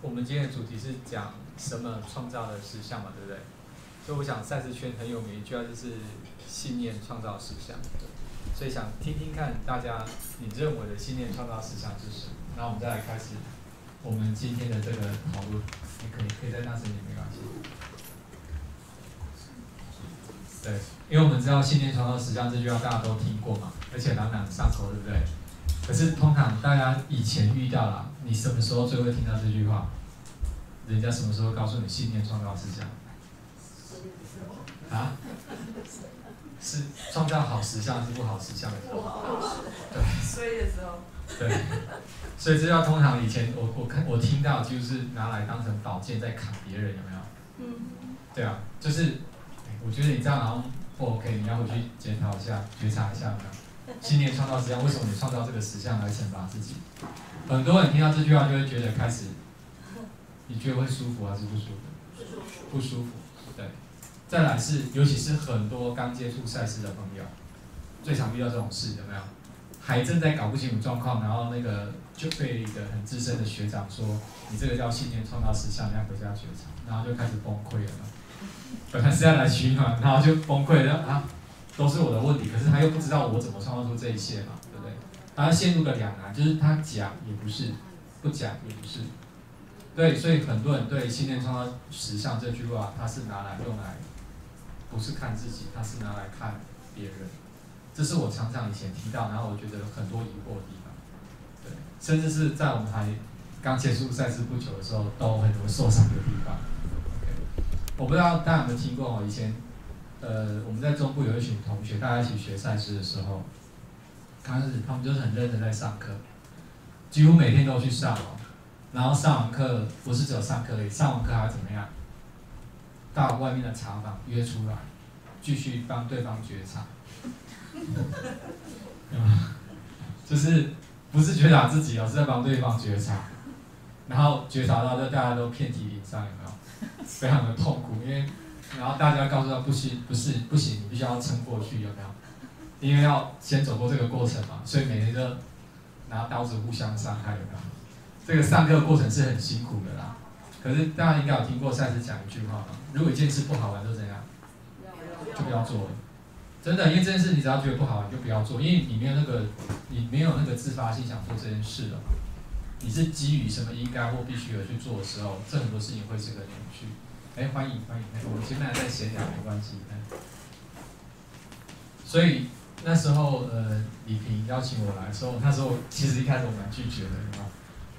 我们今天的主题是讲什么创造的实相嘛，对不对？所以我想赛事圈很有名一句话就是信念创造实相，所以想听听看大家你认为的信念创造实相是什么？然后我们再来开始我们今天的这个讨论，你可以可以在那声音没关系。对，因为我们知道信念创造实相这句话大家都听过嘛，而且朗朗上口，对不对？可是通常大家以前遇到了，你什么时候最会听到这句话？人家什么时候告诉你信念创造实相？啊？是创造好实相，是不好实相的时候？对。衰的时候。对。所以这要通常以前我我看我听到就是拿来当成宝剑在砍别人，有没有？嗯。对啊，就是，我觉得你这样好像不 OK，你要回去检讨一下，觉察一下，有没有？信念创造实相，为什么你创造这个实相来惩罚自己？很多人听到这句话就会觉得开始，你觉得会舒服还是不舒服？不舒服。对。再来是，尤其是很多刚接触赛事的朋友，最常遇到这种事，有没有？还正在搞不清楚状况，然后那个就被一个很资深的学长说：“你这个叫信念创造实相，你要回家觉察。”然后就开始崩溃了。本来是要来取暖，然后就崩溃了啊！都是我的问题，可是他又不知道我怎么创造出这一切嘛，他陷入了两难，就是他讲也不是，不讲也不是，对，所以很多人对“信念创造实相”这句话，他是拿来用来，不是看自己，他是拿来看别人。这是我常常以前提到，然后我觉得很多疑惑的地方，对，甚至是在我们还刚结束赛事不久的时候，都很多受伤的地方。我不知道大家有没有听过哦，以前。呃，我们在中部有一群同学，大家一起学赛事的时候，刚开始他们就是很认真在上课，几乎每天都去上哦。然后上完课不是只有上课而已，上完课还要怎么样？到外面的茶坊约出来，继续帮对方觉察。就是不是觉察自己哦，是在帮对方觉察。然后觉察到就大家都遍体鳞伤，有没有？非常的痛苦，因为。然后大家告诉他不行，不是不行，你必须要撑过去，有没有？因为要先走过这个过程嘛，所以每天都拿刀子互相伤害，的？这个上课过程是很辛苦的啦。可是大家应该有听过赛斯讲一句话嘛：如果一件事不好玩，就怎样？就不要做。真的，因为这件事你只要觉得不好玩，就不要做，因为你没有那个，你没有那个自发性想做这件事了。你是基于什么应该或必须而去做的时候，这很多事情会是个扭曲。哎，欢迎欢迎！我们前面还在闲聊，没关系。所以那时候，呃，李平邀请我来的时候，那时候其实一开始我蛮拒绝的，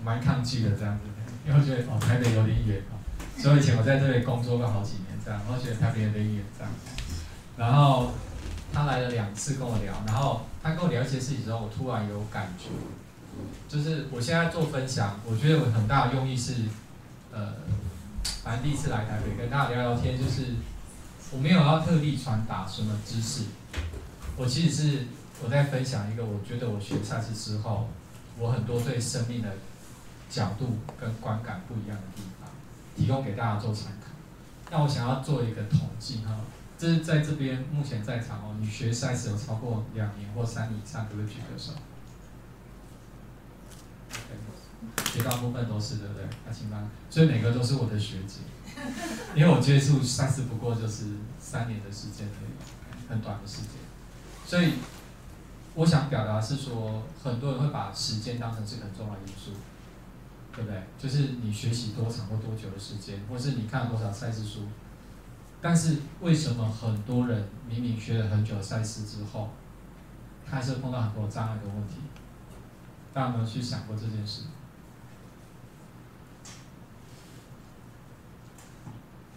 蛮抗拒的这样子，因为我觉得哦台北有点远啊。所以以前我在这里工作过好几年，这样，我觉得台北有点远这样。然后他来了两次跟我聊，然后他跟我聊一些事情之后，我突然有感觉，就是我现在做分享，我觉得我很大的用意是，呃。反正第一次来台北跟大家聊聊天，就是我没有要特地传达什么知识，我其实是我在分享一个我觉得我学赛事之后，我很多对生命的角度跟观感不一样的地方，提供给大家做参考。那我想要做一个统计哈，这是在这边目前在场哦，你学赛事有超过两年或三年以上，可不可以举个手？绝大部分都是对不对？阿青班，所以每个都是我的学姐，因为我接触赛事不过就是三年的时间而已，很短的时间。所以我想表达是说，很多人会把时间当成是很重要的因素，对不对？就是你学习多长或多久的时间，或是你看了多少赛事书。但是为什么很多人明明学了很久的赛事之后，他还是碰到很多障碍的问题？大家有没有去想过这件事？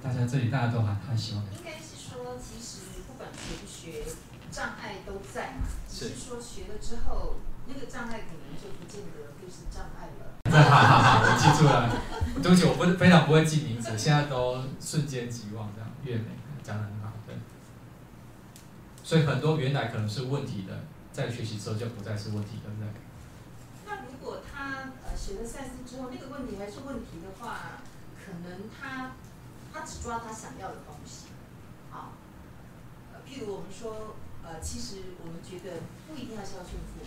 大家这里大家都还还喜欢。应该是说，其实不管学不学，障碍都在嘛。只是说学了之后，那个障碍可能就不见得就是障碍了。哈哈哈！我记住了，对不起，我不非常不会记名字，现在都瞬间即忘这样。越美讲的很好，对。所以很多原来可能是问题的，在学习之后就不再是问题，对不对？那如果他呃学了赛斯之后，那个问题还是问题的话，可能他。他只抓他想要的东西，好，呃，譬如我们说，呃，其实我们觉得不一定要孝顺父母，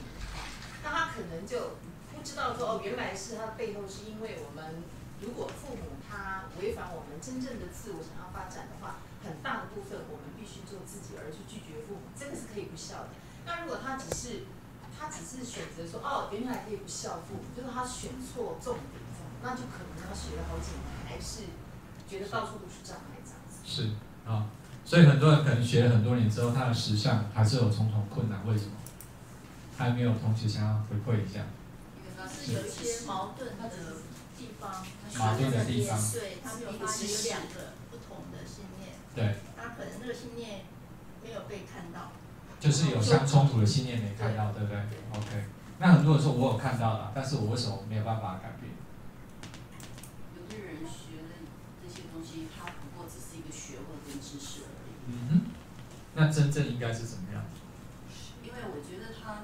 那他可能就不知道说，哦，原来是他背后是因为我们如果父母他违反我们真正的自我想要发展的话，很大的部分我们必须做自己，而去拒绝父母，这个是可以不孝的。那如果他只是他只是选择说哦，原来可以不孝父母，就是他选错重点，那就可能要学了好几年，还是觉得到处都是障碍这样子。是啊，所以很多人可能学了很多年之后，他的实相还是有重重困难，为什么？还没有同学想要回馈一下。是有一些矛盾的地方，矛盾的地方，对他没有发现有两个不同的信念，对，他可能那个信念没有被看到。就是有相冲突的信念没看到，对不对？OK，那很多人说我有看到了，但是我为什么没有办法改变？有的人学的这些东西，他不过只是一个学问跟知识而已。嗯哼，那真正应该是怎么样？因为我觉得他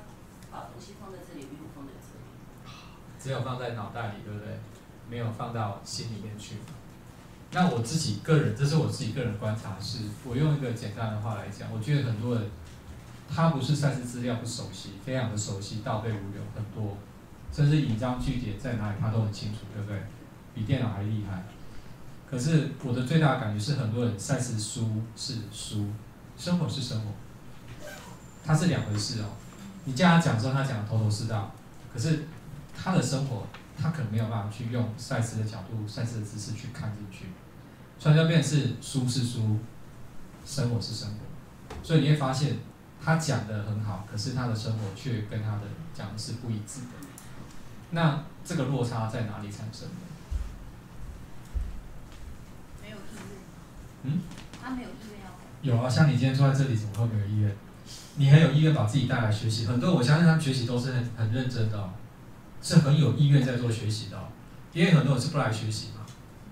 把东西放在这里，没有放在这里。只有放在脑袋里，对不对？没有放到心里面去。那我自己个人，这是我自己个人观察，是我用一个简单的话来讲，我觉得很多人。他不是赛事资料不熟悉，非常的熟悉，倒背如流很多，甚至引章据点在哪里他都很清楚，对不对？比电脑还厉害。可是我的最大的感觉是，很多人赛事书是书，生活是生活，它是两回事哦。你叫他讲之后，他讲的头头是道，可是他的生活，他可能没有办法去用赛事的角度、赛事的知识去看进去，所以就变成是书是书，生活是生活，所以你会发现。他讲的很好，可是他的生活却跟他的讲的是不一致的。那这个落差在哪里产生的？没有意义。嗯？他没有意愿要。有啊，像你今天坐在这里，怎么会没有意愿？你很有意愿把自己带来学习，很多我相信他们学习都是很很认真的，是很有意愿在做学习的。因为很多人是不来学习嘛，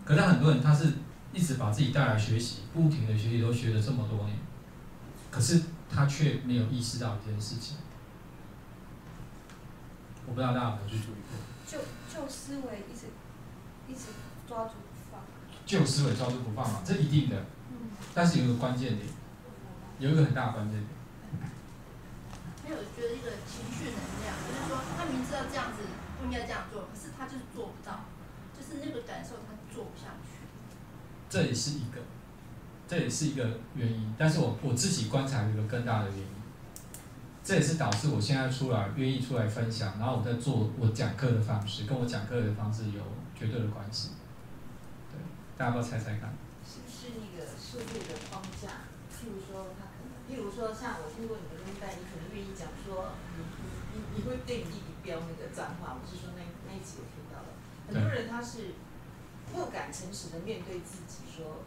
可是很多人他是一直把自己带来学习，不停的学习，都学了这么多年，可是。他却没有意识到一件事情，我不知道大家有没有去注意过。旧旧思维一直一直抓住不放。旧思维抓住不放嘛，这一定的。嗯。但是有一个关键点，有一个很大的关键点。还有觉得一个情绪能量，就是说他明知道这样子不应该这样做，可是他就是做不到，就是那个感受他做不下去。这也是一个。这也是一个原因，但是我我自己观察一个更大的原因，这也是导致我现在出来愿意出来分享，然后我在做我讲课的方式，跟我讲课的方式有绝对的关系。对，大家要猜猜看。是不是那个社会的框架？譬如说，他可能，譬如说，像我听过你的东代，你可能愿意讲说，你你你你会对你弟弟标那个脏话，我是说那那一集我听到了，很多人他是不敢诚实的面对自己说。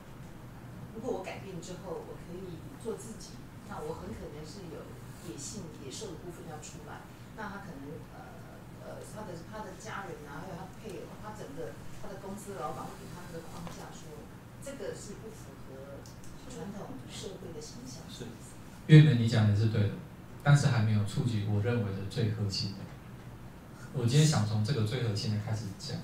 如果我改变之后，我可以做自己，那我很可能是有野性、野兽的部分要出来。那他可能呃呃，他的他的家人啊，还有他配偶，他整个他的公司老板会给他那个框架，说这个是不符合传统社会的形象。是，月本你讲的是对的，但是还没有触及我认为的最核心的。我今天想从这个最核心的开始讲。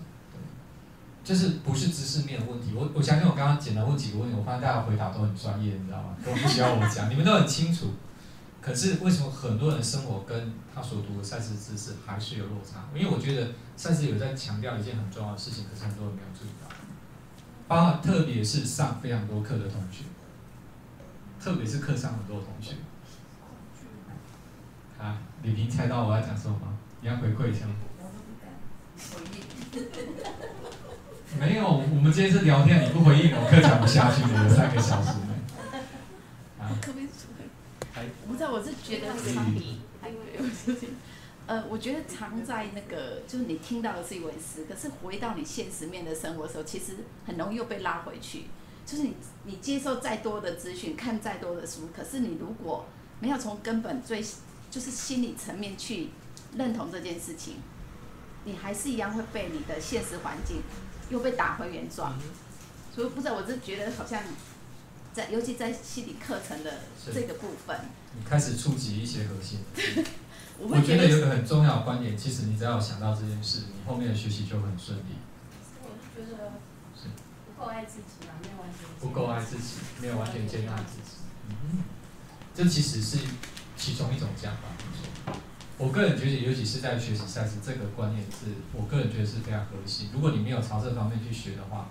就是不是知识面的问题，我我相信我刚刚简单问几个问题，我发现大家回答都很专业，你知道吗？都不需要我讲，你们都很清楚。可是为什么很多人生活跟他所读的赛事知识还是有落差？因为我觉得赛事有在强调一件很重要的事情，可是很多人没有注意到。包括特别是上非常多课的同学，特别是课上很多同学。啊，李平猜到我要讲什么吗？你要回馈一下。吗。没有，我们今天是聊天，你不回应我，课讲不下去了，有三个小时呢。啊。可不知道，我是觉得差别，还有呃，我觉得藏在那个，就是你听到的是一回事，可是回到你现实面的生活的时候，其实很容易又被拉回去。就是你，你接受再多的资讯，看再多的书，可是你如果没有从根本最，就是心理层面去认同这件事情，你还是一样会被你的现实环境。又被打回原状，所以不知道，我就觉得好像在，尤其在心理课程的这个部分，你开始触及一些核心。我觉得有个很重要的观点，其实你只要想到这件事，你后面的学习就很顺利。我觉得是不够爱自己啊，没有完全不够爱自己，没有完全接纳自己。嗯，这其实是其中一种讲法。我个人觉得，尤其是在学习赛事这个观念，是我个人觉得是非常核心。如果你没有朝这方面去学的话，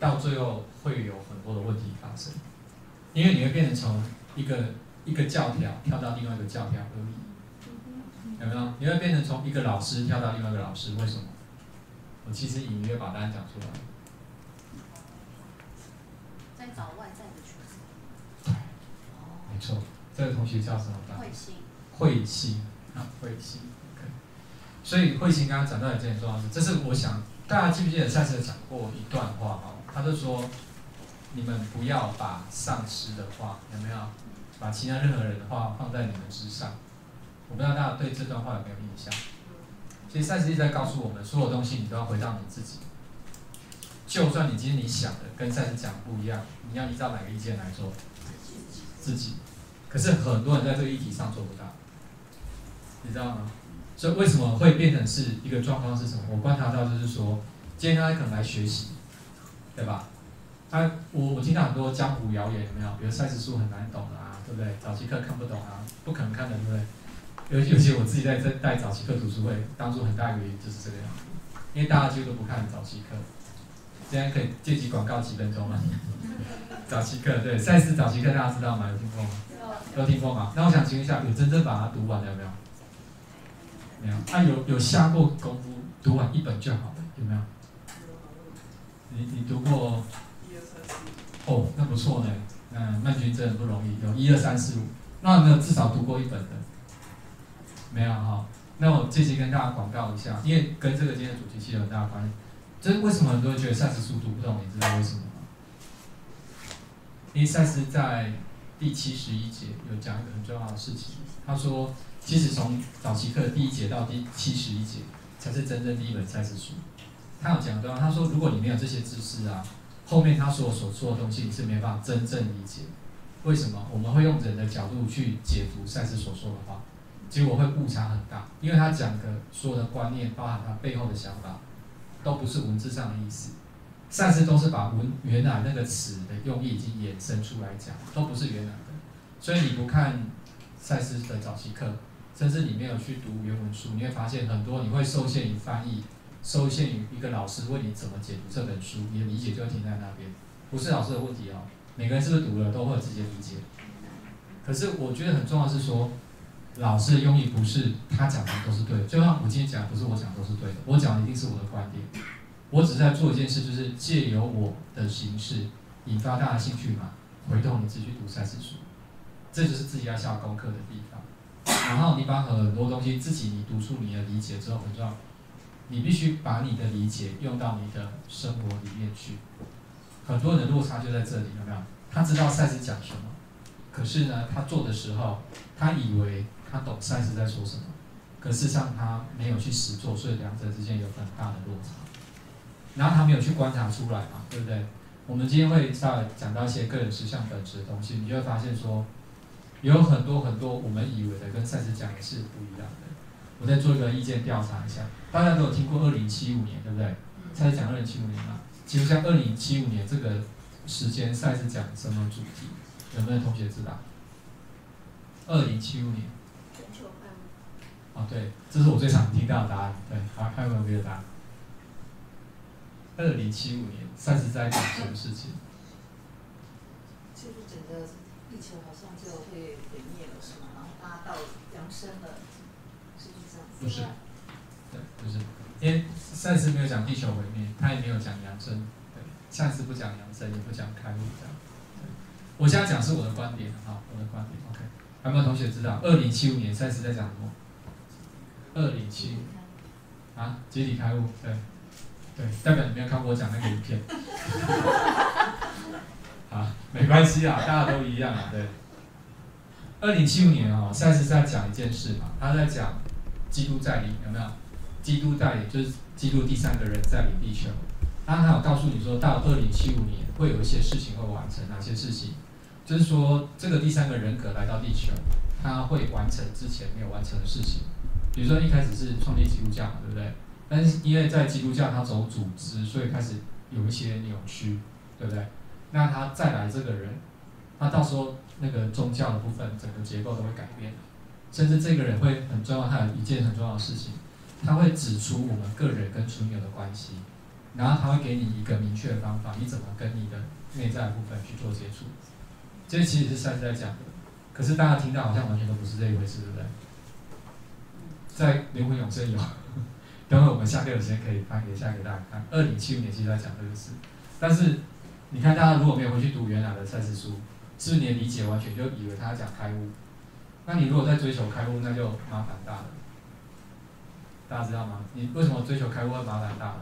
到最后会有很多的问题发生，因为你会变成从一个一个教条跳到另外一个教条而已，有没有？你会变成从一个老师跳到另外一个老师，为什么？我其实隐约把答案讲出来。在找外在的诠释。没错，这个同学叫什么？慧心。慧心。啊，慧心，OK。所以慧心刚刚讲到一件很重要的事，这是我想大家记不记得上次讲过一段话哈？他就说，你们不要把上师的话有没有，把其他任何人的话放在你们之上。我不知道大家对这段话有没有印象？其实赛斯一直在告诉我们，所有东西你都要回到你自己。就算你今天你想的跟赛斯讲不一样，你要依照哪个意见来做？自己。可是很多人在这个议题上做不到。你知道吗？所以为什么会变成是一个状况是什么？我观察到就是说，今天他可能来学习，对吧？他我我听到很多江湖谣言，有没有？比如赛事书很难懂啊，对不对？早期课看不懂啊，不可能看的，对不对？尤尤其我自己在在带早期课读书会，当初很大一个原因就是这个样子，因为大家几乎都不看早期课。今天可以借机广告几分钟吗。早期课对赛事早期课大家知道吗？有听过吗？有听过吗？那我想请问一下，有真正把它读完的有没有？没有，他有有下过功夫，读完一本就好了，有没有？你你读过？哦，那不错呢。嗯，曼君真的不容易，有一二三四五，那有没有至少读过一本的？没有哈。那我这期跟大家广告一下，因为跟这个今天的主题其实有很大关系。就是为什么很多人觉得赛斯书读不懂？你知道为什么吗？因为赛斯在第七十一节有讲一个很重要的事情，他说。其实从早期课第一节到第七十一节，才是真正第一本赛事书。他有讲到，他说如果你没有这些知识啊，后面他所所说的东西你是没办法真正理解。为什么？我们会用人的角度去解读赛事所说的话，结果会误差很大。因为他讲的所有的观念，包含他背后的想法，都不是文字上的意思。赛事都是把文原来那个词的用意已经衍生出来讲，都不是原来的。所以你不看赛事的早期课。甚至你没有去读原文书，你会发现很多你会受限于翻译，受限于一个老师问你怎么解读这本书，你的理解就停在那边。不是老师的问题哦，每个人是不是读了都会有直接理解。可是我觉得很重要是说，老师的用意不是他讲的都是对的，就像我今天讲不是我讲都是对的，我讲的一定是我的观点。我只是在做一件事，就是借由我的形式引发大家兴趣嘛，回头你自己去读赛事书，这就是自己要下功课的地方。然后你把很多东西自己你读出你的理解之后，很重要，你必须把你的理解用到你的生活里面去。很多人的落差就在这里，有没有？他知道赛斯讲什么，可是呢，他做的时候，他以为他懂赛斯在说什么，可事实上他没有去实做，所以两者之间有很大的落差。然后他没有去观察出来嘛，对不对？我们今天会稍微讲到一些个人实相本质的东西，你就会发现说。有很多很多我们以为的跟赛斯讲的是不一样的。我再做一个意见调查一下，大家都有听过二零七五年，对不对？赛斯讲二零七五年嘛，其实像二零七五年这个时间，赛斯讲什么主题？有没有同学知道？二零七五年。哦，对，这是我最常听到的答案。对，好，还有没有别的答案？二零七五年，赛斯在讲什么事情？就是整个。地球好像就会毁灭了，是吗？然后大家到扬升了，是不是这样？不是，对，不是，因为赛斯没有讲地球毁灭，他也没有讲扬升，对，赛斯不讲扬升，也不讲开悟这样。我现在讲是我的观点啊，我的观点。OK，有没有同学知道二零七五年赛斯在讲什么？二零七五啊，集体开悟，对，对，代表你没有看过我讲那个影片。啊，没关系啊，大家都一样啊，对。二零七五年啊，赛斯在讲一件事嘛，他在讲基督在里，有没有？基督带领就是基督第三个人在里地球。当然他有告诉你说，到二零七五年会有一些事情会完成，哪些事情？就是说这个第三个人格来到地球，他会完成之前没有完成的事情。比如说一开始是创立基督教嘛，对不对？但是因为在基督教他走组织，所以开始有一些扭曲，对不对？那他再来这个人，他到时候那个宗教的部分整个结构都会改变，甚至这个人会很重要，他有一件很重要的事情，他会指出我们个人跟存有的关系，然后他会给你一个明确的方法，你怎么跟你的内在部分去做接触。这其实是赛斯在讲的，可是大家听到好像完全都不是这一回事，对不对？在灵魂永生有，等会我们下课有时间可以翻给下给大家看。二零七五年其实在讲这个事，但是你看大家如果没有回去读原来的赛事书，是不是你的理解完全就以为他讲开悟？那你如果在追求开悟，那就麻烦大了。大家知道吗？你为什么追求开悟会麻烦大了？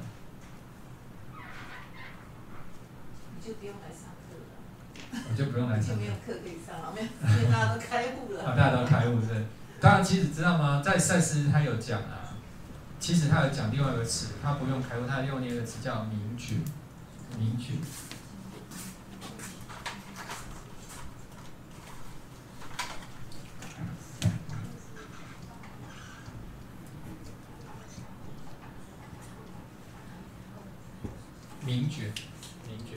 你就不用来上课了。我就不用来上。就没有课可以上了，没有，因为大家都开悟了。啊，大家都开悟是。大家其实知道吗？在赛斯他有讲啊，其实他有讲另外一个词，他不用开悟，他用那个词叫明觉，明觉。明觉，明觉，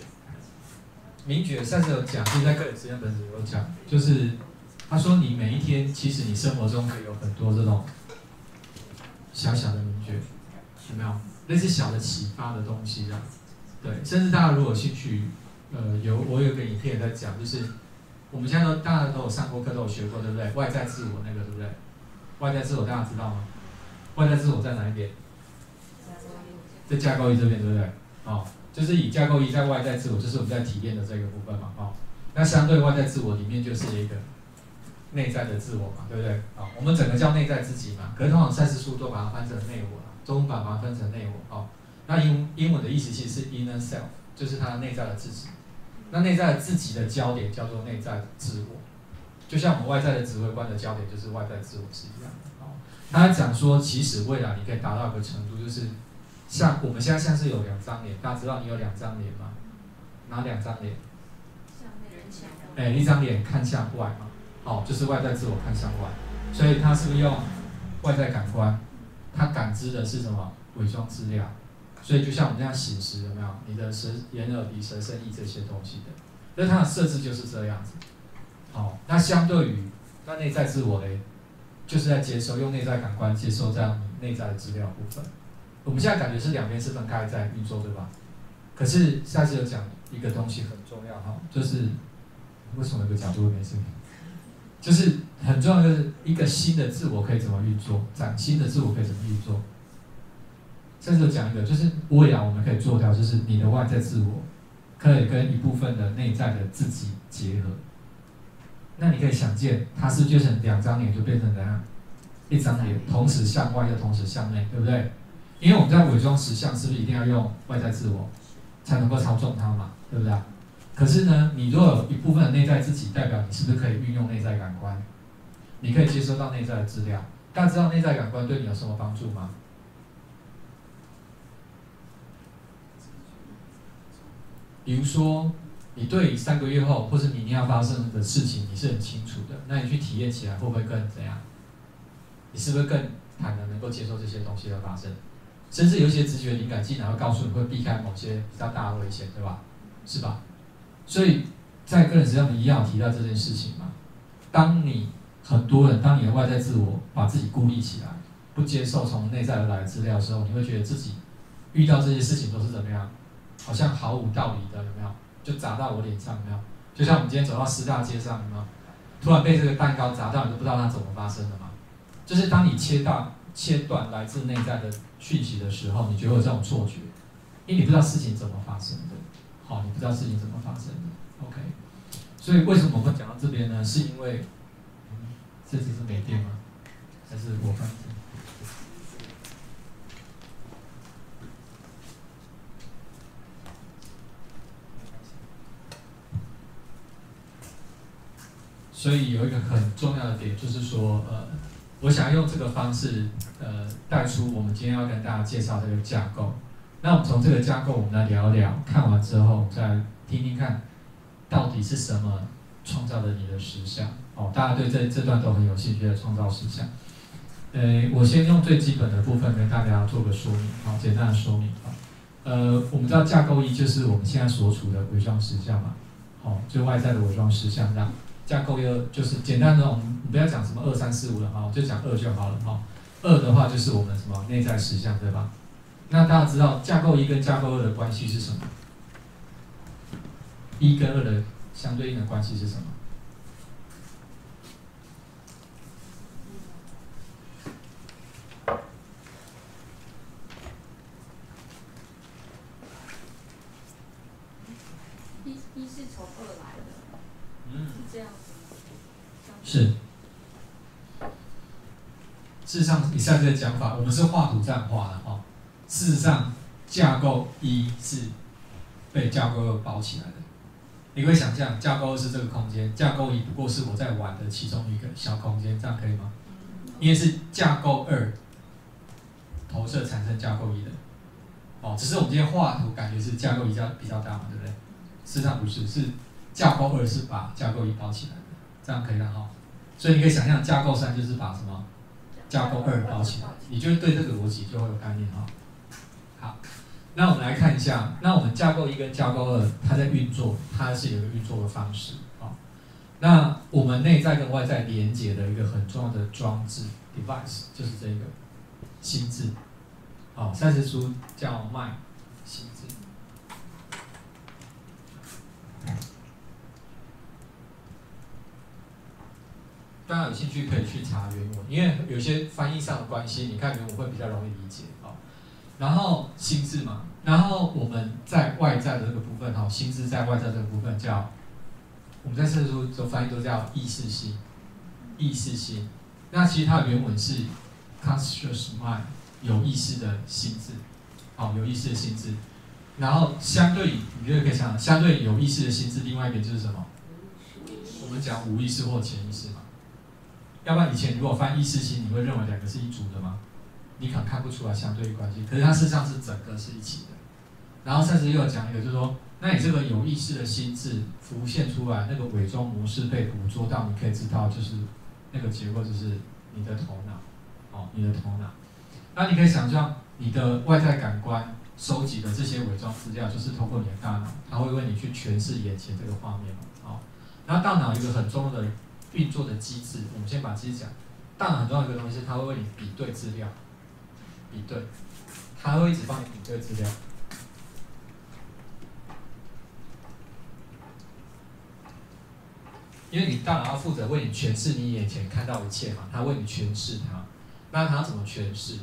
明觉，上次有讲，就在个人实验本子有讲，就是他说你每一天，其实你生活中可以有很多这种小小的明觉，有没有？类似小的启发的东西这样，对，甚至大家如果有兴趣，呃，有我有个影片在讲，就是我们现在都大家都有上过课，都有学过，对不对？外在自我那个，对不对？外在自我大家知道吗？外在自我在哪一点？在架构一这边，对不对？哦。就是以架构一在外在自我，就是我们在体验的这个部分嘛，哦，那相对外在自我里面就是一个内在的自我嘛，对不对？啊，我们整个叫内在自己嘛，可是通常赛事书都把它翻成内我了，中文版把它分成内我，哦，那英英文的意思其实是 inner self，就是它内在的自己，那内在的自己的焦点叫做内在自我，就像我们外在的指挥官的焦点就是外在自我是一样的，哦，他讲说，其实未来你可以达到一个程度，就是。像我们现在像是有两张脸，大家知道你有两张脸吗？哪两张脸？哎，一张脸看向外嘛，哦，就是外在自我看向外，所以他是不是用外在感官？他感知的是什么？伪装资料，所以就像我们这样醒时有没有？你的舌、眼、耳、鼻、舌、身、意这些东西的，那它的设置就是这样子。好，那相对于那内在自我嘞，就是在接收用内在感官接收这样内在的资料部分。我们现在感觉是两边是分开在运作，对吧？可是下次有讲一个东西很重要哈，就是为什么有个角度没声音？就是很重要的一个新的自我可以怎么运作，崭新的自我可以怎么运作？甚至讲一个，就是未来我们可以做到，就是你的外在自我可以跟一部分的内在的自己结合。那你可以想见，它是就成两张脸就变成怎样？一张脸同时向外又同时向内，对不对？因为我们在伪装实相，是不是一定要用外在自我才能够操纵它嘛？对不对？可是呢，你若有一部分的内在自己，代表你是不是可以运用内在感官？你可以接收到内在的资料。大家知道内在感官对你有什么帮助吗？比如说，你对三个月后或是明天要发生的事情，你是很清楚的，那你去体验起来会不会更怎样？你是不是更坦然能够接受这些东西的发生？甚至有一些直觉灵感，竟然会告诉你会避开某些比较大的危险，对吧？是吧？所以在个人实际上一样提到这件事情嘛。当你很多人，当你的外在自我把自己孤立起来，不接受从内在而来的资料的时候，你会觉得自己遇到这些事情都是怎么样？好像毫无道理的，有没有？就砸到我脸上，有没有？就像我们今天走到师大街上，有没有？突然被这个蛋糕砸到，你都不知道它怎么发生的嘛？就是当你切到。切断来自内在的讯息的时候，你就会有这种错觉，因为你不知道事情怎么发生的，好，你不知道事情怎么发生的，OK。所以为什么我会讲到这边呢？是因为这次是没电吗？还是我放？所以有一个很重要的点，就是说，呃。我想用这个方式，呃，带出我们今天要跟大家介绍这个架构。那我们从这个架构，我们来聊聊。看完之后，再听听看，到底是什么创造了你的实相？哦，大家对这这段都很有兴趣的创造实相。呃，我先用最基本的部分跟大家做个说明，好，简单的说明啊。呃，我们知道架构一就是我们现在所处的伪装实相嘛，好，就外在的伪装实相这样。架构一二就是简单的，我们不要讲什么二三四五了哈，就讲二就好了哈。二的话就是我们什么内在实相，对吧？那大家知道架构一跟架构二的关系是什么？一跟二的相对应的关系是什么？一一是从二来的，嗯，是这样子。是。事实上，以上这个讲法，我们是画图这样画的哈。事实上，架构一是被架构二包起来的。你会想象，架构二是这个空间，架构一不过是我在玩的其中一个小空间，这样可以吗？因为是架构二投射产生架构一的。哦，只是我们今天画图感觉是架构一较比较大嘛，对不对？事实上不是，是架构二是把架构一包起来的，这样可以了哈。所以你可以想象，架构三就是把什么？架构二包起来，你就对这个逻辑就会有概念哈。好，那我们来看一下，那我们架构一跟架构二，它在运作，它是有一个运作的方式啊。那我们内在跟外在连接的一个很重要的装置 device 就是这个心智，哦，三十书叫 “mind” 心智。大家有兴趣可以去查原文，因为有些翻译上的关系，你看原文会比较容易理解。然后心智嘛，然后我们在外在的这个部分哈，心智在外在这个部分叫，我们在圣书都翻译都叫意识心，意识心。那其实它的原文是 conscious mind，有意识的心智，好，有意识的心智。然后相对，你就可以想，相对有意识的心智，另外一边就是什么？我们讲无意识或潜意识嘛。要不然以前如果翻意识心，你会认为两个是一组的吗？你可能看不出来相对关系，可是它事实上是整个是一起的。然后甚至又讲一个，就是说，那你这个有意识的心智浮现出来，那个伪装模式被捕捉到，你可以知道，就是那个结果就是你的头脑，哦，你的头脑。那你可以想象，你的外在感官收集的这些伪装资料，就是通过你的大脑，它会为你去诠释眼前这个画面嘛，哦。那大脑一个很重要的。运作的机制，我们先把机制讲。大脑很重要的一个东西，它会为你比对资料，比对，它会一直帮你比对资料。因为你大脑要负责为你诠释你眼前看到一切嘛，他为你诠释它。那他怎么诠释？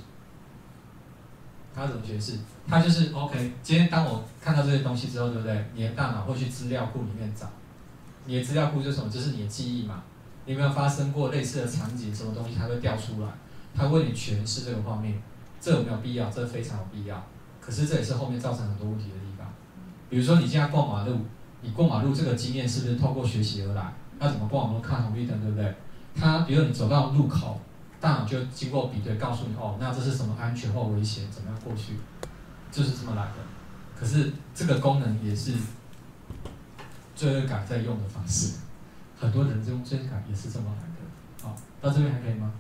他怎么诠释？他就是 OK。今天当我看到这些东西之后，对不对？你的大脑会去资料库里面找，你的资料库就是什么？就是你的记忆嘛。你有没有发生过类似的场景？什么东西它会调出来？它为你诠释这个画面，这有没有必要？这非常有必要。可是这也是后面造成很多问题的地方。比如说你现在过马路，你过马路这个经验是不是透过学习而来？那怎么过马路看红绿灯，对不对？它比如你走到路口，大脑就经过比对，告诉你哦，那这是什么安全或危险，怎么样过去？就是这么来的。可是这个功能也是罪恶感在用的方式。很多人这种追感也是这么来的，好，到这边还可以吗？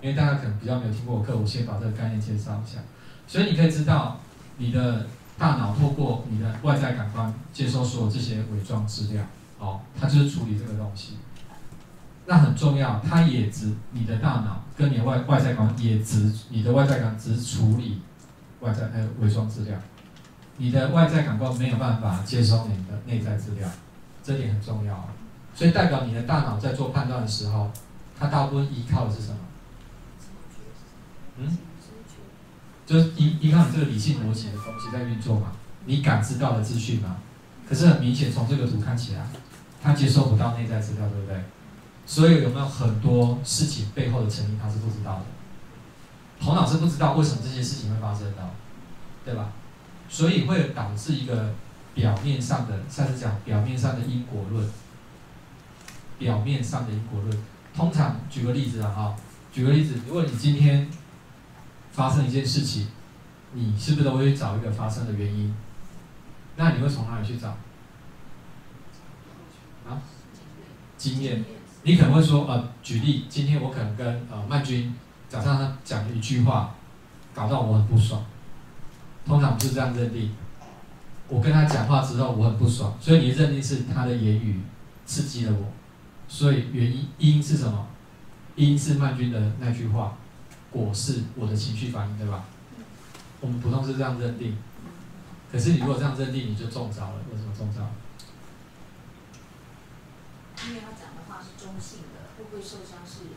因为大家可能比较没有听过我课，我先把这个概念介绍一下。所以你可以知道，你的大脑透过你的外在感官接收所有这些伪装资料，哦，它就是处理这个东西。那很重要，它也只你的大脑跟你的外外在感官也只你的外在感只处理外在还有伪装资料，你的外在感官没有办法接收你的内在资料，这点很重要。所以代表你的大脑在做判断的时候，它大部分依靠的是什么？嗯，就是依依靠你这个理性逻辑的东西在运作嘛，你感知到的资讯嘛。可是很明显，从这个图看起来，他接收不到内在资料，对不对？所以有没有很多事情背后的成因，他是不知道的？头脑是不知道为什么这些事情会发生的，对吧？所以会导致一个表面上的，算是讲表面上的因果论。表面上的因果论，通常举个例子啊，举个例子，如果你今天发生一件事情，你是不是都会找一个发生的原因？那你会从哪里去找？啊？经验。你可能会说，呃，举例，今天我可能跟呃曼君早上他讲了一句话，搞到我很不爽。通常不是这样认定。我跟他讲话之后，我很不爽，所以你认定是他的言语刺激了我。所以原因因是什么？因是曼君的那句话，果是我的情绪反应，对吧？我们普通是这样认定。可是你如果这样认定，你就中招了。为什么中招？因为他讲的话是中性的，会不会受伤是？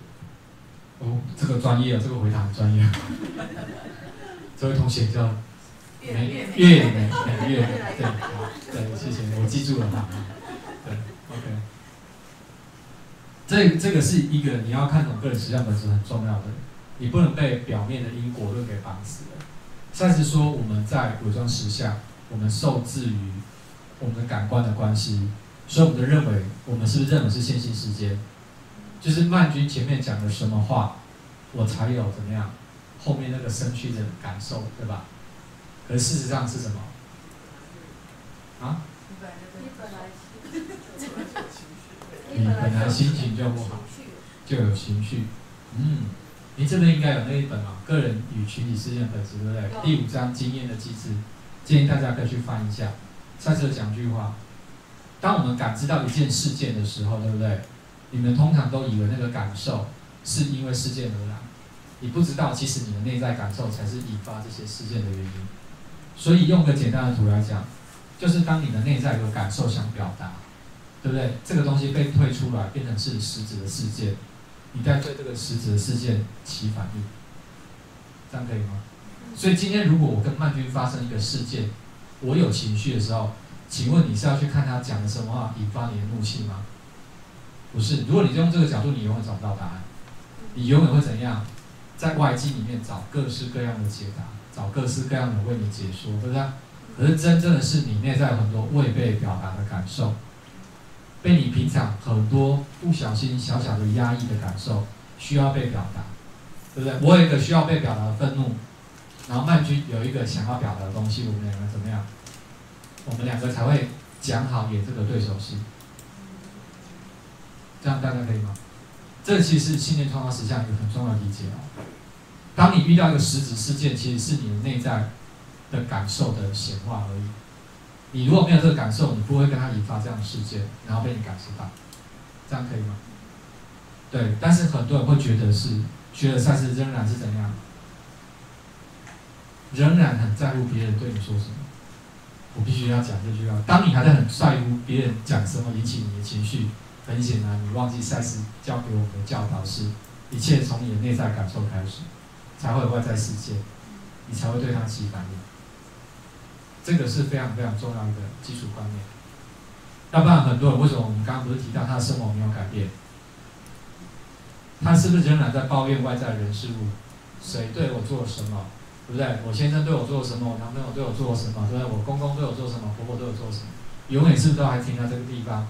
哦，这个专业啊，这个回答很专业。这位同学叫越美月美越美越美，对，好，对，谢谢，我记住了哈。对，OK。这这个是一个你要看懂个人实相本质很重要的，你不能被表面的因果论给绑死了。再次说我们在伪装实相，我们受制于我们的感官的关系，所以我们的认为，我们是不是认为是线性时间？就是曼君前面讲的什么话，我才有怎么样，后面那个生趣的感受，对吧？可是事实上是什么？啊？你本来心情就不好，就有情绪。嗯，你这边应该有那一本嘛，《个人与群体事件本质》，对不对？第五章经验的机制，建议大家可以去翻一下。在这讲句话：当我们感知到一件事件的时候，对不对？你们通常都以为那个感受是因为事件而来，你不知道，其实你的内在感受才是引发这些事件的原因。所以用个简单的图来讲，就是当你的内在有感受想表达。对不对？这个东西被推出来，变成是实质的事件，你在对这个实质的事件起反应，这样可以吗？所以今天如果我跟曼君发生一个事件，我有情绪的时候，请问你是要去看他讲的什么话引发你的怒气吗？不是。如果你用这个角度，你永远找不到答案，你永远会怎样？在外境里面找各式各样的解答，找各式各样的为你解说，对不对？可是真正的是你内在有很多未被表达的感受。被你平常很多不小心小小的压抑的感受需要被表达，对不对？我有一个需要被表达的愤怒，然后曼君有一个想要表达的东西，我们两个怎么样？我们两个才会讲好演这个对手戏。这样大家可以吗？这其实信念创造实相一个很重要的理解哦。当你遇到一个实质事件，其实是你的内在的感受的显化而已。你如果没有这个感受，你不会跟他引发这样的事件，然后被你感受到，这样可以吗？对，但是很多人会觉得是，觉得赛斯仍然是怎样，仍然很在乎别人对你说什么。我必须要讲这句话：当你还在很在乎别人讲什么引起你的情绪，很显然你忘记赛斯教给我们的教导是，一切从你的内在感受开始，才会有外在世界，你才会对他起反应。这个是非常非常重要的基础观念，要不然很多人为什么我们刚刚不是提到他的生活没有改变？他是不是仍然在抱怨外在人事物？谁对我做了什么？对不对？我先生对我做了什么？我男朋友对我做了什么？对不对？我公公对我做什么？婆婆对我做什么？永远是不是都还停在这个地方？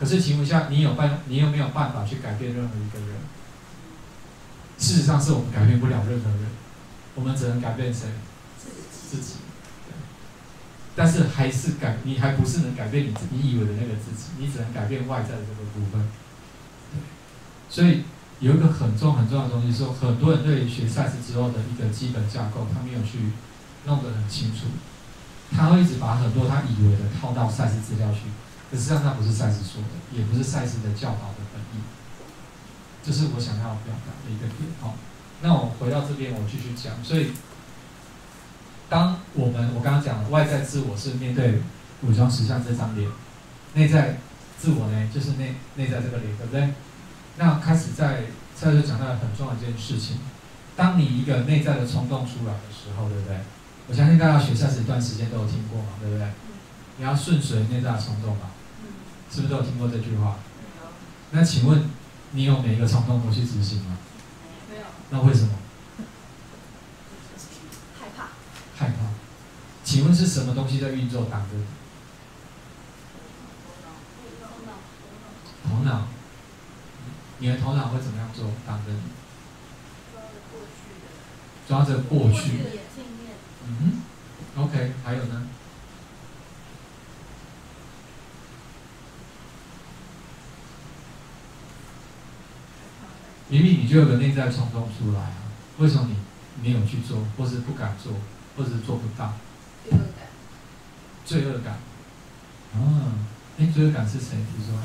可是请问一下，你有办？你有没有办法去改变任何一个人？事实上，是我们改变不了任何人，我们只能改变谁？自己。但是还是改，你还不是能改变你自你以为的那个自己，你只能改变外在的这个部分。对，所以有一个很重很重要的东西，说很多人对学赛事之后的一个基本架构，他没有去弄得很清楚，他会一直把很多他以为的套到赛事资料去，可实际上他不是赛事说的，也不是赛事的教导的本意。这是我想要表达的一个点。好，那我回到这边，我继续讲，所以。当我们我刚刚讲了，外在自我是面对武装实相这张脸，内在自我呢，就是内内在这个脸，对不对？那开始在在就讲到了很重要一件事情，当你一个内在的冲动出来的时候，对不对？我相信大家学下这一段时间都有听过嘛，对不对？你要顺随内在的冲动嘛，是不是都有听过这句话？那请问你有每一个冲动都去执行吗？没有。那为什么？害怕，请问是什么东西在运作挡着？头脑，你的头脑会怎么样做挡着？抓着过去。嗯，OK，还有呢？明明你就有个内在冲动出来啊，为什么你没有去做，或是不敢做？或是做不到，罪恶感，啊，哎，罪恶感是谁提出来？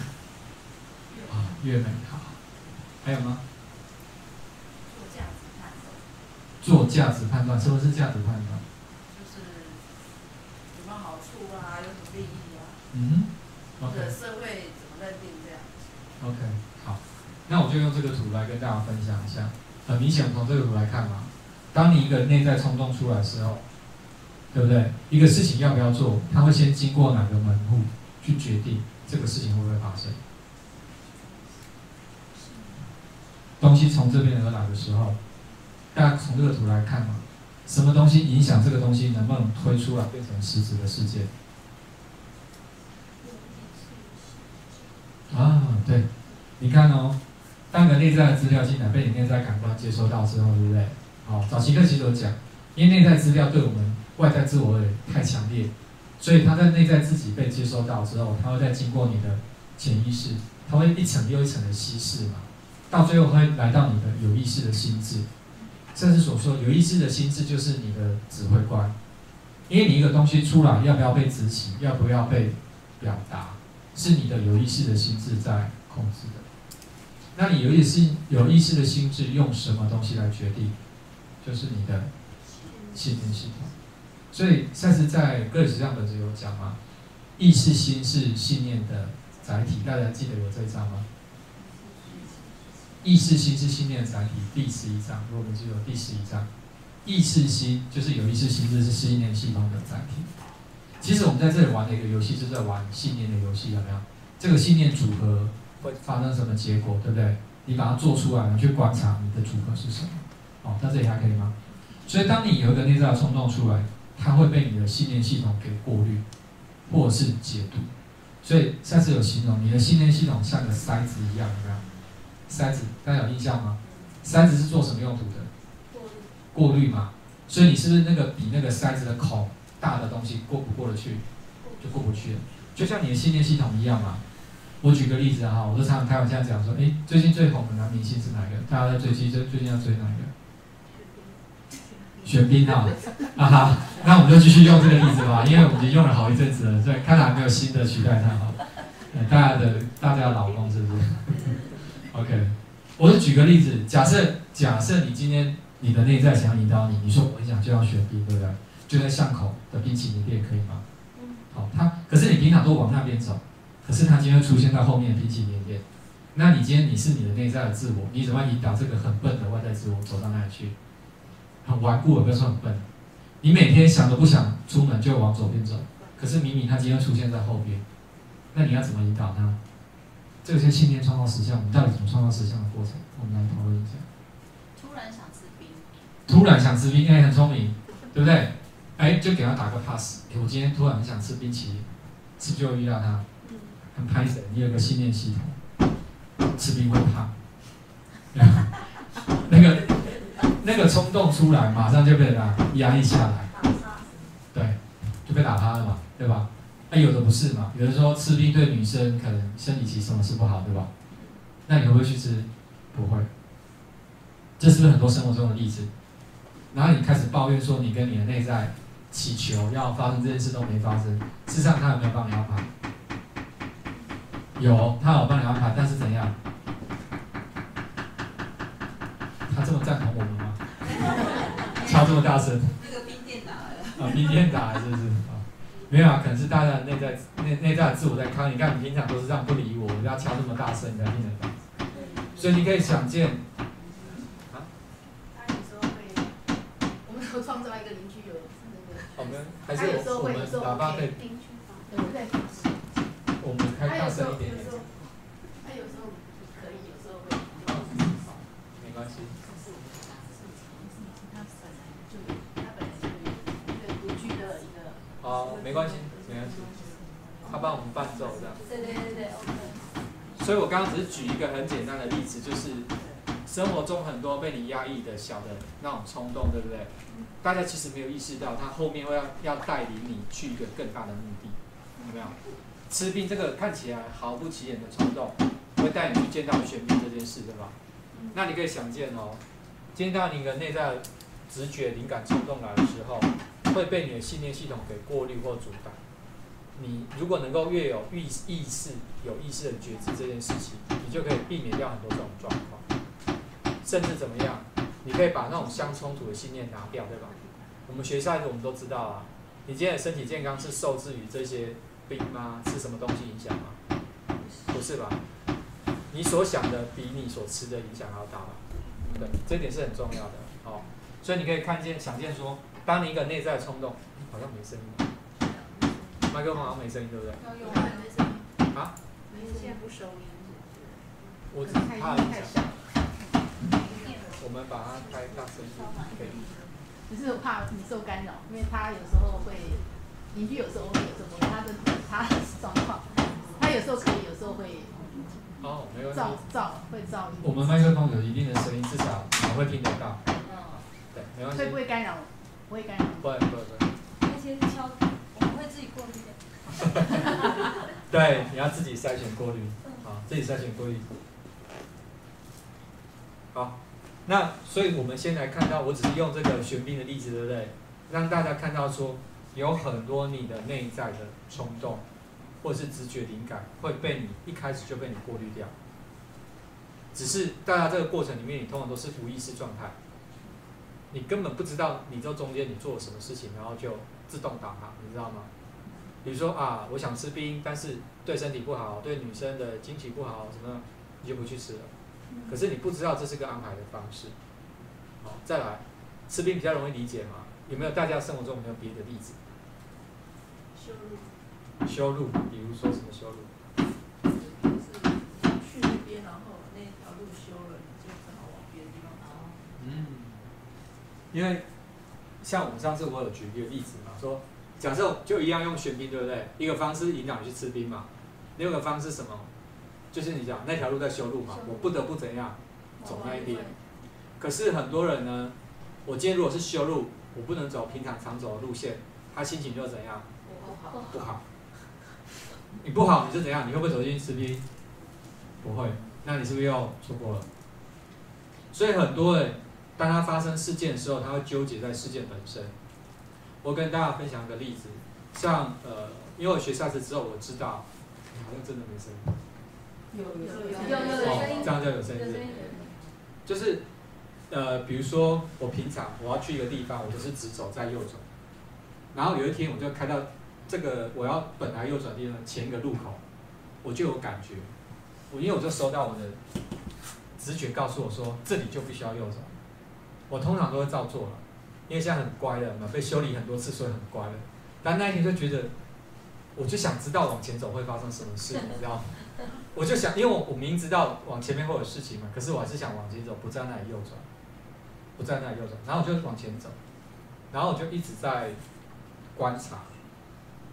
啊，越美好。还有吗？做价值判断。做价值判断，什么是价值判断？就是有没有好处啊，有什么利益啊？嗯。或者社会怎么认定这样？OK，好，那我就用这个图来跟大家分享一下。很明显，从这个图来看嘛，当你一个内在冲动出来的时候，对不对？一个事情要不要做，他会先经过哪个门户去决定这个事情会不会发生？东西从这边而来的时候，大家从这个图来看嘛，什么东西影响这个东西能不能推出来变成实质的事件？啊，对，你看哦，当个内在的资料进来，被你内在感官接收到之后，对不对？好，早期课其实有讲，因为内在资料对我们外在自我太强烈，所以他在内在自己被接收到之后，他会再经过你的潜意识，它会一层又一层的稀释嘛。到最后会来到你的有意识的心智，甚至所说有意识的心智就是你的指挥官，因为你一个东西出来要不要被执行，要不要被表达，是你的有意识的心智在控制的。那你有意识有意识的心智用什么东西来决定？就是你的信念系统。所以上次在个体实相本子有讲吗？意识心是信念的载体，大家记得有这一章吗？意识心是信念的载体，第十一章，如果我们记得第十一章，意识心就是有意识心智是信念系统的载体。其实我们在这里玩的一个游戏，就是在玩信念的游戏，有没有？这个信念组合会发生什么结果，对不对？你把它做出来，你去观察你的组合是什么。哦，到这里还可以吗？所以当你有一个内在的冲动出来，它会被你的信念系统给过滤，或者是解读。所以上次有形容，你的信念系统像个筛子一样，有没有？筛子，大家有印象吗？筛子是做什么用途的？过滤嘛。所以你是不是那个比那个筛子的孔大的东西过不过得去？就过不去了。就像你的信念系统一样嘛。我举个例子哈，我都常常开玩笑讲说，哎，最近最红的男明星是哪个？大家在追剧，最最近要追哪一个？玄彬哈，啊哈，那我们就继续用这个例子吧，因为我们已经用了好一阵子了，所以看来没有新的取代他哈。大家的大家的老公是不是？OK，我就举个例子，假设假设你今天你的内在想要引导你，你说我很想就要玄彬，对不对？就在巷口的冰淇淋店可以吗？好，他可是你平常都往那边走，可是他今天出现在后面的冰淇淋店，那你今天你是你的内在的自我，你怎么引导这个很笨的外在自我走到那里去？顽固，不要说很笨，你每天想都不想出门就往左边走，可是明明他今天出现在后边，那你要怎么引导他？这些信念创造实相，我们到底怎么创造实相的过程？我们来讨论一下。突然想吃冰。突然想吃冰，哎，很聪明，对不对？哎，就给他打个 pass。我今天突然很想吃冰淇淋，是不是就遇到他？很拍神，你有个信念系统，吃冰会胖。那个那个冲动出来，马上就被他压抑下来。对，就被打趴了嘛，对吧？那有的不是嘛？有的说吃冰对女生可能生理期什么是不好，对吧？那你会不会去吃？不会。这是不是很多生活中的例子？然后你开始抱怨说你跟你的内在祈求要发生这件事都没发生，事实上他有没有帮你安排？有，他有帮你安排，但是怎样？他这么赞同我们吗？敲这么大声？那个冰店打来了。啊，冰店打来是不是？没有啊，可能是大家的内在内内在的自我在抗议。你看，你平常都是这样不理我，我要敲这么大声，你才听得到。所以你可以想见，啊？他有时候会，我们有创造一个邻居有那个。我们还是我们喇叭可以。对不对？我们开大声一点点。他有时候可以，有时候会。没关系。好，没关系，没关系。他帮我们伴奏这样。对对对对，OK。所以我刚刚只是举一个很简单的例子，就是生活中很多被你压抑的小的那种冲动，对不对？大家其实没有意识到，他后面会要要带领你去一个更大的目的，有没有？吃冰这个看起来毫不起眼的冲动，会带你去见到玄冰这件事，对吧？那你可以想见哦，见到你的内在直觉、灵感、冲动来的时候。会被你的信念系统给过滤或阻挡，你如果能够越有意意识、有意识的觉知这件事情，你就可以避免掉很多这种状况。甚至怎么样，你可以把那种相冲突的信念拿掉，对吧？我们学下一个我们都知道啊，你今天的身体健康是受制于这些病吗？是什么东西影响吗？不是吧？你所想的比你所吃的影响要大吧？对，这点是很重要的哦。所以你可以看见、想见说，当你一个内在冲动，好像没声音。麦克风好像没声音，对不对？有啊，没声音。啊？现在不收音。我只怕影响。我们把它开大声一点。只是怕你受干扰，因为他有时候会，邻居有时候会有时候他的他的状况，他有时候可以，有时候会。哦，没有。噪噪会噪音。我们麦克风有一定的声音，至少我会听得到。嗯。对，没关系。会不会干扰？不会干扰。不会不会不会。那些敲。对，你要自己筛选过滤，好，自己筛选过滤。好，那所以我们先来看到，我只是用这个玄冰的例子，对不对？让大家看到说，有很多你的内在的冲动，或是直觉灵感，会被你一开始就被你过滤掉。只是大家这个过程里面，你通常都是无意识状态，你根本不知道你这中间你做了什么事情，然后就自动导航，你知道吗？比如说啊，我想吃冰，但是对身体不好，对女生的经期不好，什么你就不去吃了。可是你不知道这是个安排的方式。好，再来，吃冰比较容易理解嘛？有没有大家生活中有没有别的例子？修路。修路，比如说什么修路？就是去那边，然后那条路修了，你就只好往别的地方走。嗯。因为像我们上次我有举一个例子嘛，说。假设就一样用玄冰，对不对？一个方式引导你去吃冰嘛，另一个方式什么？就是你讲那条路在修路嘛，我不得不怎样走那一边。可是很多人呢，我今天如果是修路，我不能走平常常走的路线，他心情就怎样？不好。不好。你不好，你是怎样？你会不会走进去吃冰？不会。那你是不是又错过了？所以很多人，当他发生事件的时候，他会纠结在事件本身。我跟大家分享一个例子，像呃，因为我学下次之后，我知道，好像真的没声音。有有有有声音。这样就有声音。就是呃，比如说我平常我要去一个地方，我就是直走再右转，然后有一天我就开到这个我要本来右转地方前一个路口，我就有感觉，我因为我就收到我的直觉告诉我说这里就必须要右转，我通常都会照做了。因为现在很乖了嘛，被修理很多次，所以很乖了。但那一天就觉得，我就想知道往前走会发生什么事，你知道吗？我就想，因为我我明知道往前面会有事情嘛，可是我还是想往前走，不在那里右转，不在那里右转，然后我就往前走，然后我就一直在观察，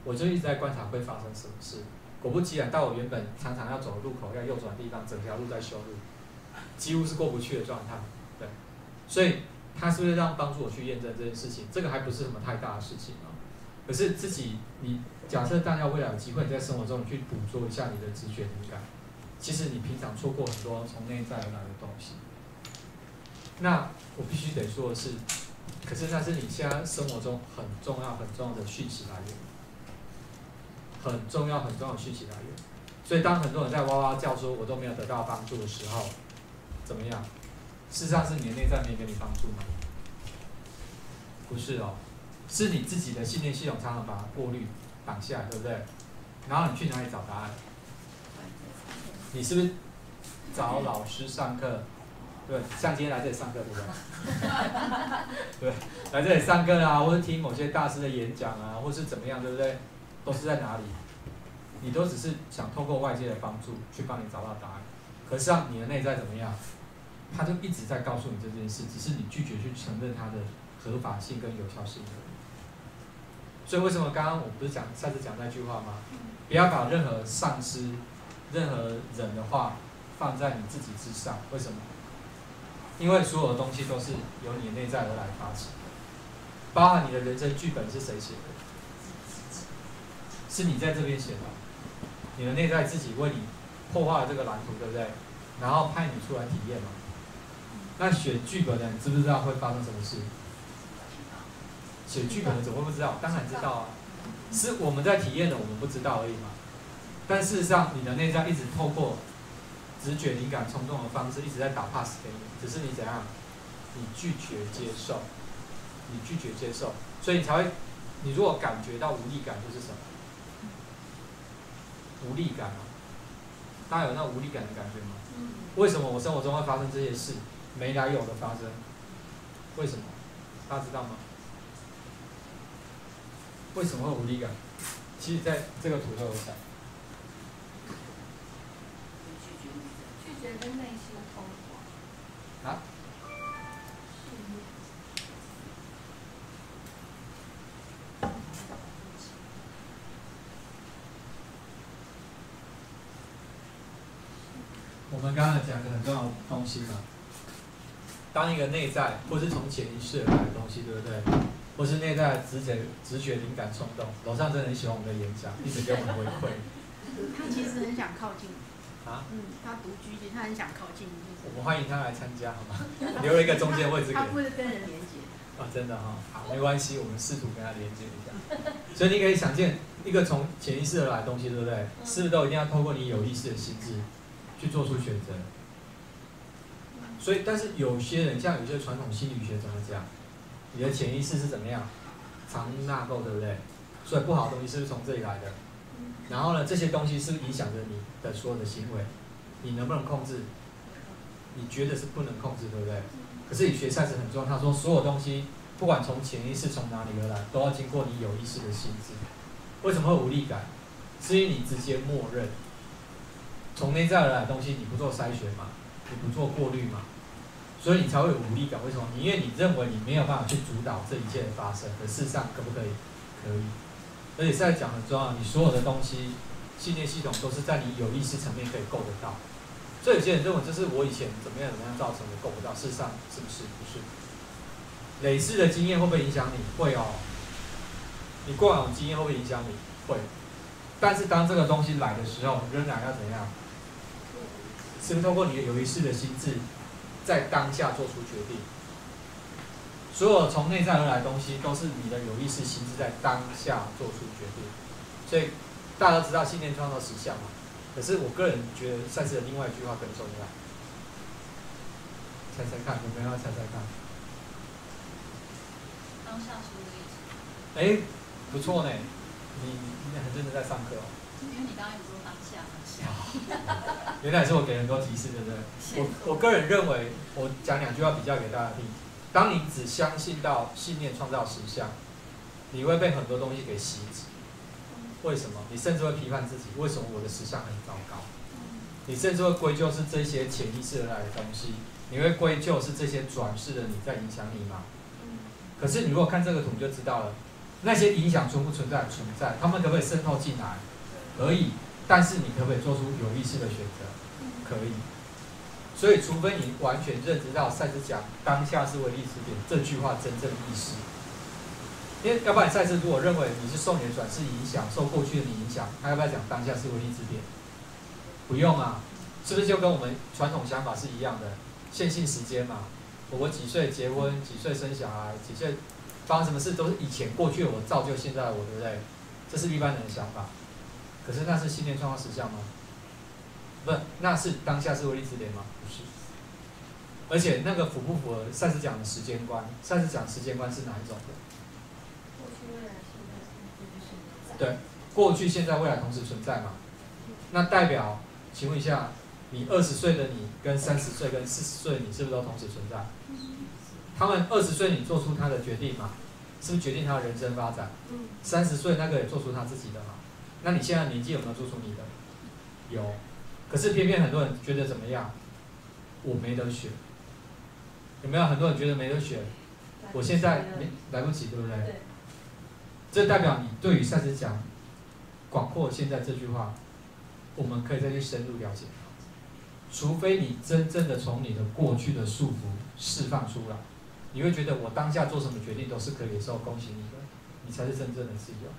我就一直在观察会发生什么事。果不其然，到我原本常常要走的路口要右转的地方，整条路在修路，几乎是过不去的状态。对，所以。他是不是让帮助我去验证这件事情？这个还不是什么太大的事情啊。可是自己，你假设大家未来有机会在生活中去捕捉一下你的直觉灵感，其实你平常错过很多从内在而来的东西。那我必须得说的是，可是那是你现在生活中很重要、很重要的讯息来源，很重要、很重要的讯息来源。所以当很多人在哇哇叫说我都没有得到帮助的时候，怎么样？事实上是你的内在没给你帮助吗？不是哦，是你自己的信念系统常常把它过滤挡下来，对不对？然后你去哪里找答案？你是不是找老师上课？对，像今天来这里上课，对不对？对，来这里上课啊，或者听某些大师的演讲啊，或是怎么样，对不对？都是在哪里？你都只是想通过外界的帮助去帮你找到答案，可是让你的内在怎么样？他就一直在告诉你这件事，只是你拒绝去承认它的合法性跟有效性而已。所以为什么刚刚我不是讲上次讲那句话吗？不要把任何上司、任何人的话放在你自己之上。为什么？因为所有的东西都是由你内在而来发起的，包含你的人生剧本是谁写的？是你在这边写的，你的内在自己为你破坏了这个蓝图，对不对？然后派你出来体验嘛。那写剧本的，你知不知道会发生什么事？写剧本的怎么会不知道？当然知道啊！是我们在体验的，我们不知道而已嘛。但事实上，你的内在一直透过直觉、灵感、冲动的方式，一直在打 pass 给你，只是你怎样，你拒绝接受，你拒绝接受，所以你才会，你如果感觉到无力感，就是什么？无力感啊！大家有那无力感的感觉吗？为什么我生活中会发生这些事？没来由的发生，为什么？大家知道吗？为什么会无力感？其实在这个图都有讲。拒绝跟内心通话。啊？我们刚才讲的很重要的东西嘛，当一个内在或是从潜意识而来的东西，对不对？或是内在直觉、直觉、灵感、冲动。楼上真的很喜欢我们的演讲，一直给我们回馈。他其实很想靠近。啊？嗯，他独居，他很想靠近。我们欢迎他来参加，好吗？留了一个中间位置给。他不会跟人连接。啊，真的哈，好，没关系，我们试图跟他连接一下。所以你可以想见，一个从潜意识而来的东西，对不对？是不是都一定要透过你有意识的心智？去做出选择，所以，但是有些人像有些传统心理学怎么讲？你的潜意识是怎么样？藏污纳垢，对不对？所以不好的东西是不是从这里来的？然后呢，这些东西是不是影响着你的所有的行为，你能不能控制？你觉得是不能控制，对不对？可是你学赛是很重要，他说所有东西不管从潜意识从哪里而来，都要经过你有意识的心智。为什么会无力感？是因为你直接默认。从内在而来的东西，你不做筛选嘛？你不做过滤嘛？所以你才会有无力感。为什么？因为你认为你没有办法去主导这一切的发生。可事实上，可不可以？可以。而且在讲很重要，你所有的东西、信念系统都是在你有意识层面可以够得到。所以有些人认为这是我以前怎么样怎么样造成的，够不到。事实上，是不是？不是。累世的经验会不会影响你？会哦。你过往的经验会不会影响你？会。但是当这个东西来的时候，仍然要怎样？是通过你的有意识的心智，在当下做出决定？所有从内在而来的东西，都是你的有意识心智在当下做出决定。所以大家都知道信念创造实相嘛。可是我个人觉得，赛斯的另外一句话更重要。猜猜看，有没有要猜猜看？当下是意识。哎，不错呢。你你很认真在上课哦。因为你刚刚有说当下。原来是我给很多提示，对不对？我我个人认为，我讲两句话比较给大家听。当你只相信到信念创造实相，你会被很多东西给吸止。为什么？你甚至会批判自己，为什么我的实相很糟糕？你甚至会归咎是这些潜意识而来的东西，你会归咎是这些转世的你在影响你吗？可是你如果看这个图，就知道了。那些影响存不存在？存在。他们可不可以渗透进来？可以。但是你可不可以做出有意识的选择？可以。所以，除非你完全认知到赛斯讲当下是唯一支点这句话真正意思。因为要不然赛斯如果认为你是受你的转世影响，受过去的你影响，他要不要讲当下是唯一支点？不用啊，是不是就跟我们传统想法是一样的？线性时间嘛，我几岁结婚，几岁生小孩，几岁。发生什么事都是以前过去的我造就现在的我，对不对？这是一般人的想法。可是那是信念创造实相吗？不，那是当下是唯一之点吗？不是。而且那个符不符合上次讲的时间观？上次讲时间观是哪一种的？过去、未来、现在、对，过去、现在、未来同时存在嘛？那代表，请问一下，你二十岁的你跟三十岁跟四十岁你是不是都同时存在？他们二十岁，你做出他的决定嘛？是不是决定他的人生发展？三十岁那个也做出他自己的嘛？那你现在年纪有没有做出你的？有。可是偏偏很多人觉得怎么样？我没得选。有没有很多人觉得没得选？我现在没来不及，对不对？这代表你对于赛斯讲广阔现在这句话，我们可以再去深入了解。除非你真正的从你的过去的束缚释放出来。你会觉得我当下做什么决定都是可以的时候恭喜你的，你才是真正的自由。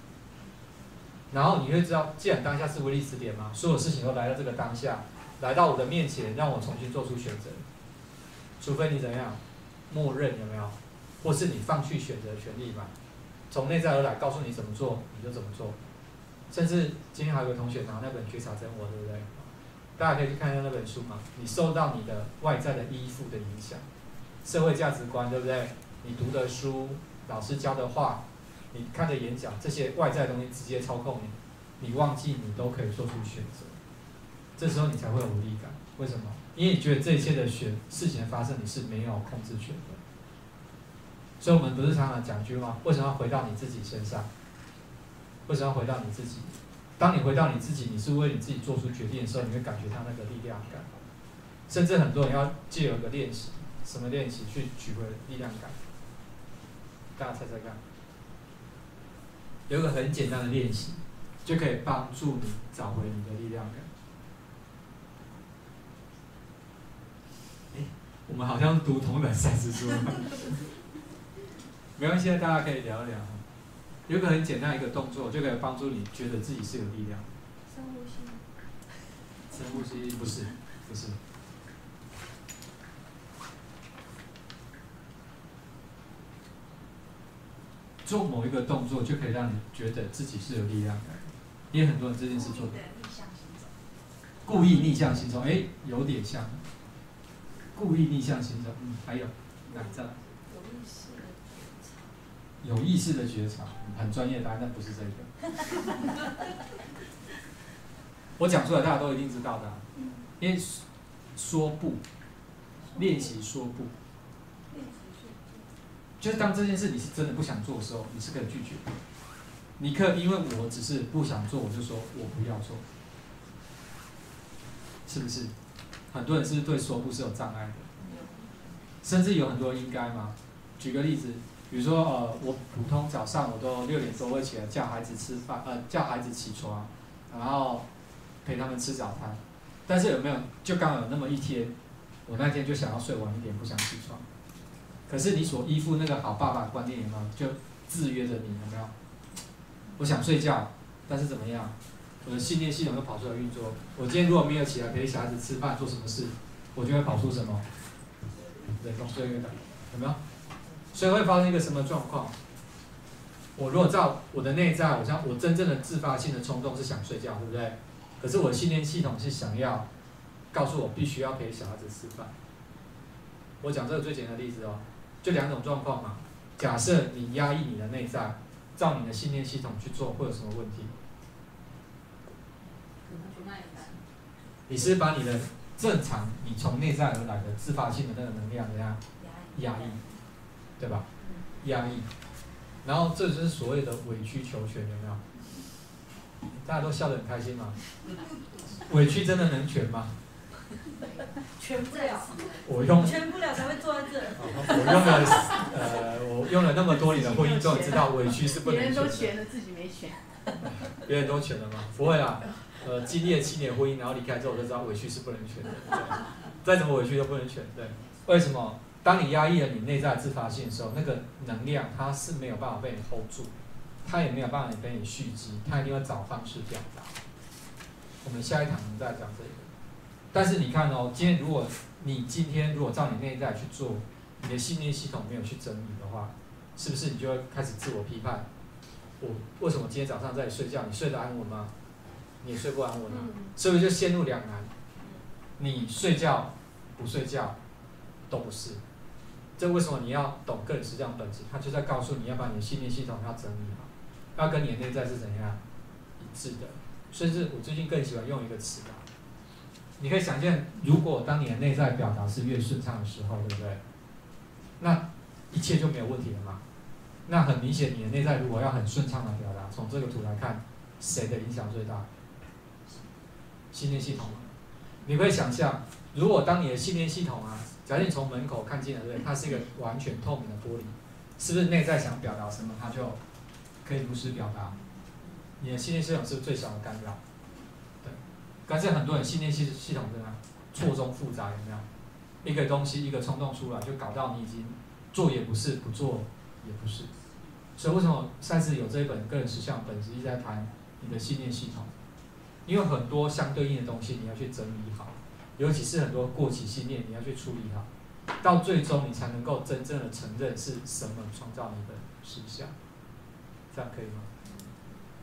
然后你会知道，既然当下是唯一支点嘛，所有事情都来到这个当下，来到我的面前，让我重新做出选择。除非你怎样，默认有没有，或是你放弃选择权利嘛？从内在而来，告诉你怎么做你就怎么做。甚至今天还有个同学拿那本《觉察真我》，对不对？大家可以去看一下那本书嘛。你受到你的外在的依附的影响，社会价值观，对不对？你读的书、老师教的话、你看着演讲，这些外在东西直接操控你，你忘记你都可以做出选择。这时候你才会有无力感。为什么？因为你觉得这一切的选事情的发生，你是没有控制权的。所以我们不是常常讲句话？为什么要回到你自己身上？为什么要回到你自己？当你回到你自己，你是为你自己做出决定的时候，你会感觉到那个力量感。甚至很多人要借有一个练习，什么练习去取回力量感？大家猜猜看。有一个很简单的练习，就可以帮助你找回你的力量感。哎，我们好像读同一本赛事书。没关系，大家可以聊一聊。有个很简单一个动作，就可以帮助你觉得自己是有力量。深呼吸。深呼吸不是，不是。做某一个动作就可以让你觉得自己是有力量的，也很多人这件事做的。故意逆向行走，哎，有点像。故意逆向行走，嗯，还有哪张？有意识的觉察，很专业答案，但不是这个。我讲出来，大家都一定知道的。因为说不，练习说不，就是当这件事你是真的不想做的时候，你是可以拒绝。你可以因为我只是不想做，我就说我不要做，是不是？很多人是对说不是有障碍的，甚至有很多应该吗？举个例子。比如说，呃，我普通早上我都六点多会起来叫孩子吃饭，呃，叫孩子起床，然后陪他们吃早餐。但是有没有就刚好有那么一天，我那天就想要睡晚一点，不想起床。可是你所依附那个好爸爸观念有没有？就制约着你有没有？我想睡觉，但是怎么样？我的信念系统又跑出来运作。我今天如果没有起来陪小孩子吃饭做什么事，我就会跑出什么？人工岁月感，有没有？所以会发生一个什么状况？我如果照我的内在，我像我真正的自发性的冲动是想睡觉，对不对？可是我的信念系统是想要告诉我必须要陪小孩子吃饭。我讲这个最简单的例子哦，就两种状况嘛。假设你压抑你的内在，照你的信念系统去做，会有什么问题？你是把你的正常，你从内在而来的自发性的那个能量怎样压抑？对吧？压抑，然后这就是所谓的委曲求全，有没有？大家都笑得很开心吗？委屈真的能全吗？全不了。我用全不了才会坐在这。我用了呃，我用了那么多年的婚姻，终于知道委屈是不能。别人都全了，自己没全。别人都全了吗？不会啦，呃，经历了七年婚姻，然后离开之后，我就知道委屈是不能全的。再怎么委屈都不能全，对？为什么？当你压抑了你内在自发性的时候，那个能量它是没有办法被你 hold 住，它也没有办法被你蓄积，它一定会找方式表达。我们下一堂再讲这个。但是你看哦，今天如果你今天如果照你内在去做，你的信念系统没有去整理的话，是不是你就会开始自我批判？我为什么今天早上在睡觉？你睡得安稳吗？你睡不安稳啊，是不是就陷入两难？你睡觉不睡觉都不是。这为什么你要懂个人实相本质？他就在告诉你要把你的信念系统要整理好，要跟你的内在是怎样一致的。甚至我最近更喜欢用一个词啊，你可以想见，如果当你的内在表达是越顺畅的时候，对不对？那一切就没有问题了嘛。那很明显，你的内在如果要很顺畅的表达，从这个图来看，谁的影响最大？信念系统。你可以想象，如果当你的信念系统啊。假设你从门口看进来，对不对？它是一个完全透明的玻璃，是不是内在想表达什么，它就可以如实表达？你的信念系统是最小的干扰，但是很多人信念系系统怎么样？错综复杂，有没有？一个东西一个冲动出来，就搞到你已经做也不是，不做也不是。所以为什么赛事有这一本个人实相本质，一直在谈你的信念系统？因为很多相对应的东西你要去整理好。尤其是很多过期信念，你要去处理好，到最终你才能够真正的承认是什么创造你的实相。这样可以吗？